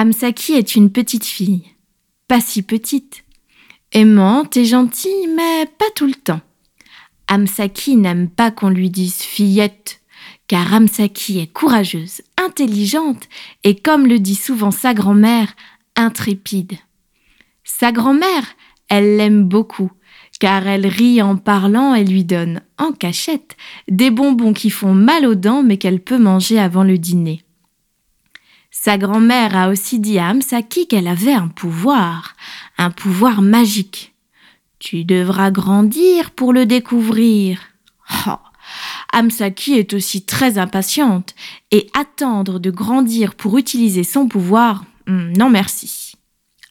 Amsaki est une petite fille, pas si petite, aimante et gentille, mais pas tout le temps. Amsaki n'aime pas qu'on lui dise fillette, car Amsaki est courageuse, intelligente et, comme le dit souvent sa grand-mère, intrépide. Sa grand-mère, elle l'aime beaucoup, car elle rit en parlant et lui donne, en cachette, des bonbons qui font mal aux dents mais qu'elle peut manger avant le dîner. Sa grand-mère a aussi dit à Amsaki qu'elle avait un pouvoir, un pouvoir magique. Tu devras grandir pour le découvrir. Oh, Amsaki est aussi très impatiente et attendre de grandir pour utiliser son pouvoir, hmm, non merci.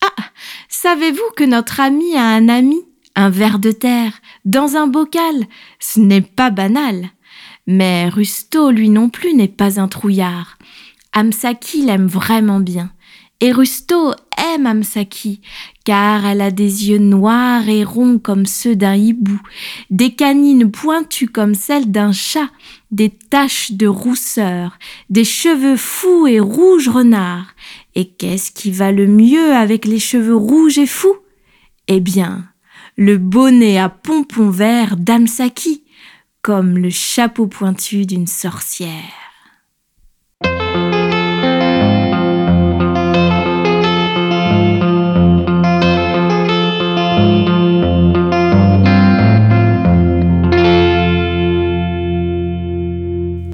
Ah, savez-vous que notre ami a un ami, un ver de terre, dans un bocal? Ce n'est pas banal. Mais Rusto, lui non plus, n'est pas un trouillard. Amsaki l'aime vraiment bien. Et Rusto aime Amsaki, car elle a des yeux noirs et ronds comme ceux d'un hibou, des canines pointues comme celles d'un chat, des taches de rousseur, des cheveux fous et rouges renards. Et qu'est-ce qui va le mieux avec les cheveux rouges et fous? Eh bien, le bonnet à pompons verts d'Amsaki, comme le chapeau pointu d'une sorcière.